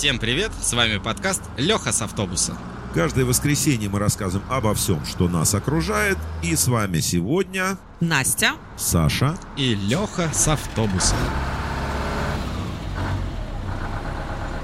Всем привет, с вами подкаст Леха с автобуса. Каждое воскресенье мы рассказываем обо всем, что нас окружает. И с вами сегодня Настя. Саша. И Леха с автобуса.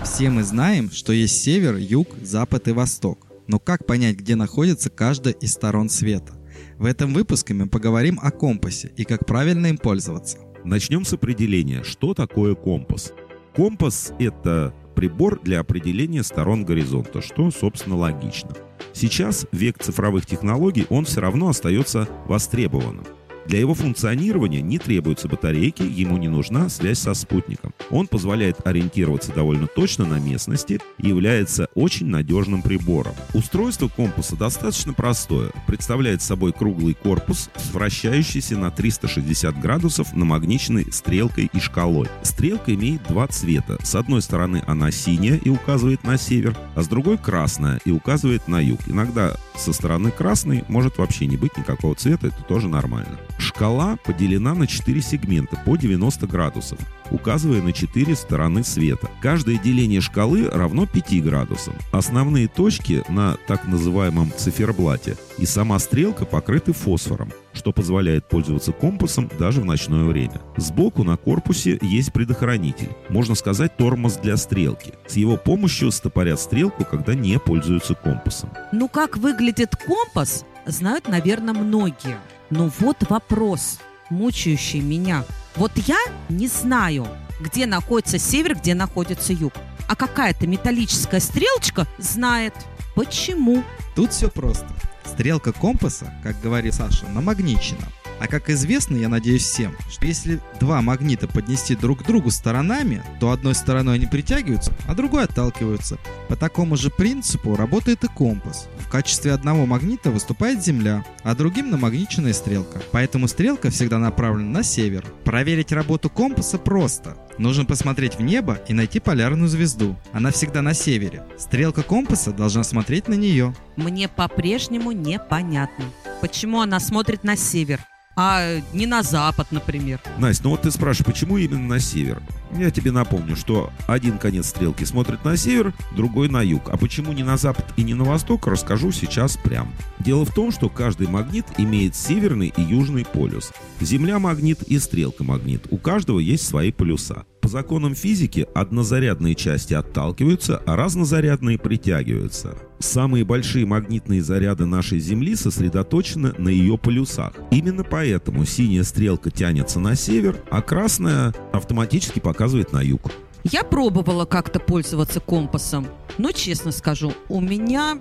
Все мы знаем, что есть север, юг, запад и восток. Но как понять, где находится каждая из сторон света? В этом выпуске мы поговорим о компасе и как правильно им пользоваться. Начнем с определения, что такое компас. Компас – это прибор для определения сторон горизонта, что, собственно, логично. Сейчас, век цифровых технологий, он все равно остается востребованным. Для его функционирования не требуются батарейки, ему не нужна связь со спутником. Он позволяет ориентироваться довольно точно на местности и является очень надежным прибором. Устройство компаса достаточно простое. Представляет собой круглый корпус, вращающийся на 360 градусов намагниченной стрелкой и шкалой. Стрелка имеет два цвета. С одной стороны она синяя и указывает на север, а с другой красная и указывает на юг. Иногда со стороны красной может вообще не быть никакого цвета, это тоже нормально. Шкала поделена на 4 сегмента по 90 градусов, указывая на 4 стороны света. Каждое деление шкалы равно 5 градусам. Основные точки на так называемом циферблате и сама стрелка покрыты фосфором, что позволяет пользоваться компасом даже в ночное время. Сбоку на корпусе есть предохранитель, можно сказать тормоз для стрелки. С его помощью стопорят стрелку, когда не пользуются компасом. Ну как выглядит компас, знают, наверное, многие. Но вот вопрос, мучающий меня. Вот я не знаю, где находится север, где находится юг. А какая-то металлическая стрелочка знает. Почему? Тут все просто. Стрелка компаса, как говорит Саша, намагничена. А как известно, я надеюсь всем, что если два магнита поднести друг к другу сторонами, то одной стороной они притягиваются, а другой отталкиваются. По такому же принципу работает и компас. В качестве одного магнита выступает Земля, а другим намагниченная стрелка. Поэтому стрелка всегда направлена на север. Проверить работу компаса просто. Нужно посмотреть в небо и найти полярную звезду. Она всегда на севере. Стрелка компаса должна смотреть на нее. Мне по-прежнему непонятно, почему она смотрит на север а не на запад, например. Настя, ну вот ты спрашиваешь, почему именно на север? Я тебе напомню, что один конец стрелки смотрит на север, другой на юг. А почему не на запад и не на восток, расскажу сейчас прям. Дело в том, что каждый магнит имеет северный и южный полюс. Земля магнит и стрелка магнит. У каждого есть свои полюса. По законам физики однозарядные части отталкиваются, а разнозарядные притягиваются. Самые большие магнитные заряды нашей Земли сосредоточены на ее полюсах. Именно поэтому синяя стрелка тянется на север, а красная автоматически показывает на юг. Я пробовала как-то пользоваться компасом, но честно скажу, у меня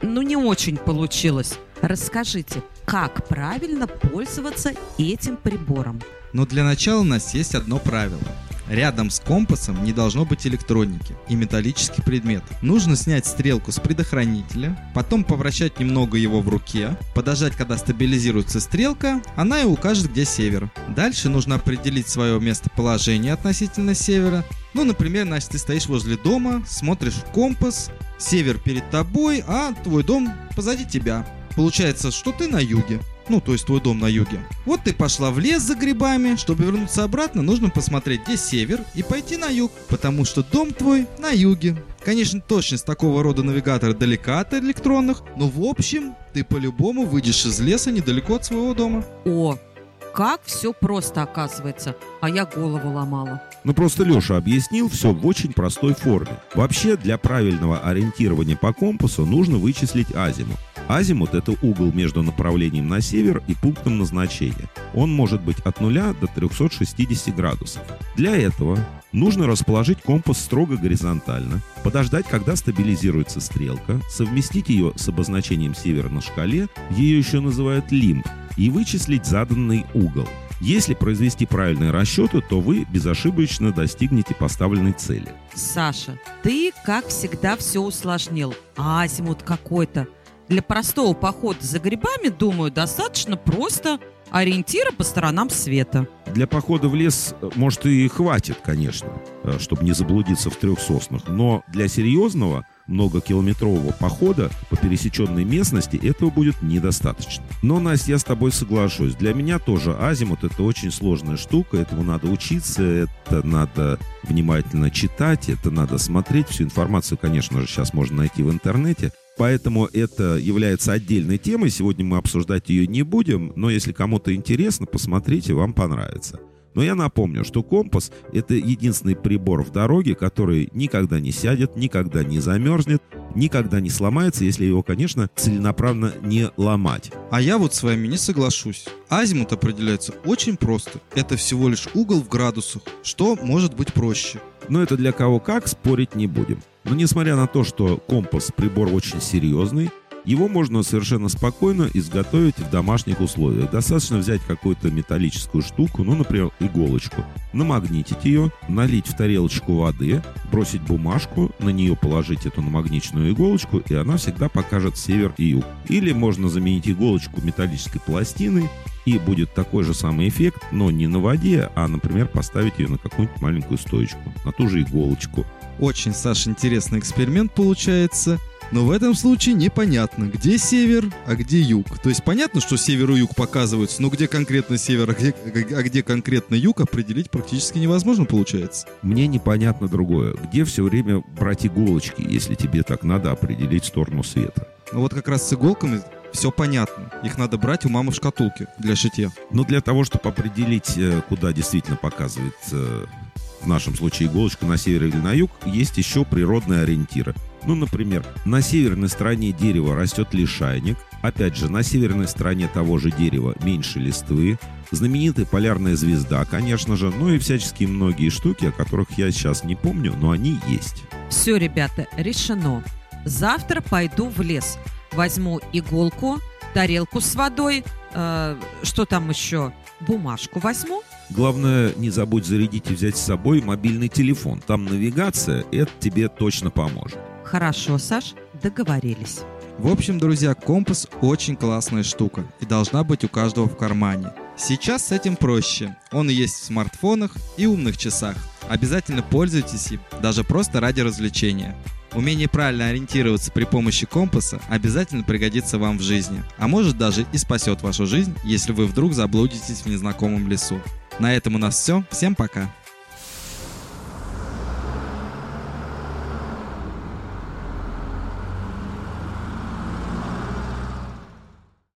ну не очень получилось. Расскажите, как правильно пользоваться этим прибором? Но для начала у нас есть одно правило – Рядом с компасом не должно быть электроники и металлических предметов. Нужно снять стрелку с предохранителя, потом повращать немного его в руке, подождать, когда стабилизируется стрелка, она и укажет, где север. Дальше нужно определить свое местоположение относительно севера. Ну, например, значит, ты стоишь возле дома, смотришь в компас, север перед тобой, а твой дом позади тебя. Получается, что ты на юге. Ну, то есть твой дом на юге. Вот ты пошла в лес за грибами. Чтобы вернуться обратно, нужно посмотреть, где север, и пойти на юг. Потому что дом твой на юге. Конечно, точность такого рода навигатора далека от электронных, но в общем, ты по-любому выйдешь из леса недалеко от своего дома. О, как все просто оказывается, а я голову ломала. Ну просто Леша объяснил все в очень простой форме. Вообще для правильного ориентирования по компасу нужно вычислить азимут. Азимут – это угол между направлением на север и пунктом назначения. Он может быть от 0 до 360 градусов. Для этого нужно расположить компас строго горизонтально, подождать, когда стабилизируется стрелка, совместить ее с обозначением севера на шкале, ее еще называют лимб, и вычислить заданный угол. Если произвести правильные расчеты, то вы безошибочно достигнете поставленной цели. Саша, ты, как всегда, все усложнил. Азимут какой-то. Для простого похода за грибами, думаю, достаточно просто Ориентиры по сторонам света. Для похода в лес, э, может, и хватит, конечно, э, чтобы не заблудиться в трех соснах. Но для серьезного многокилометрового похода по пересеченной местности этого будет недостаточно. Но, Настя, я с тобой соглашусь. Для меня тоже азимут это очень сложная штука, этому надо учиться, это надо внимательно читать, это надо смотреть. Всю информацию, конечно же, сейчас можно найти в интернете. Поэтому это является отдельной темой. Сегодня мы обсуждать ее не будем, но если кому-то интересно, посмотрите, вам понравится. Но я напомню, что компас — это единственный прибор в дороге, который никогда не сядет, никогда не замерзнет, никогда не сломается, если его, конечно, целенаправленно не ломать. А я вот с вами не соглашусь. Азимут определяется очень просто. Это всего лишь угол в градусах. Что может быть проще? Но это для кого как, спорить не будем. Но несмотря на то, что компас прибор очень серьезный, его можно совершенно спокойно изготовить в домашних условиях. Достаточно взять какую-то металлическую штуку, ну, например, иголочку, намагнитить ее, налить в тарелочку воды, бросить бумажку, на нее положить эту намагниченную иголочку, и она всегда покажет север и юг. Или можно заменить иголочку металлической пластиной, и будет такой же самый эффект, но не на воде, а, например, поставить ее на какую-нибудь маленькую стоечку, на ту же иголочку. Очень, Саша, интересный эксперимент получается. Но в этом случае непонятно, где север, а где юг. То есть понятно, что север и юг показываются, но где конкретно север, а где, а где конкретно юг, определить практически невозможно получается. Мне непонятно другое. Где все время брать иголочки, если тебе так надо определить сторону света? Ну вот как раз с иголками все понятно. Их надо брать у мамы в шкатулке для шитья. Но для того, чтобы определить, э, куда действительно показывает э, в нашем случае иголочка на север или на юг, есть еще природные ориентиры. Ну, например, на северной стороне дерева растет лишайник, опять же, на северной стороне того же дерева меньше листвы, знаменитая полярная звезда, конечно же, ну и всяческие многие штуки, о которых я сейчас не помню, но они есть. Все, ребята, решено. Завтра пойду в лес. Возьму иголку, тарелку с водой, э, что там еще, бумажку возьму. Главное, не забудь зарядить и взять с собой мобильный телефон. Там навигация, это тебе точно поможет. Хорошо, Саш, договорились. В общем, друзья, компас очень классная штука и должна быть у каждого в кармане. Сейчас с этим проще. Он есть в смартфонах и умных часах. Обязательно пользуйтесь им, даже просто ради развлечения. Умение правильно ориентироваться при помощи компаса обязательно пригодится вам в жизни, а может даже и спасет вашу жизнь, если вы вдруг заблудитесь в незнакомом лесу. На этом у нас все. Всем пока!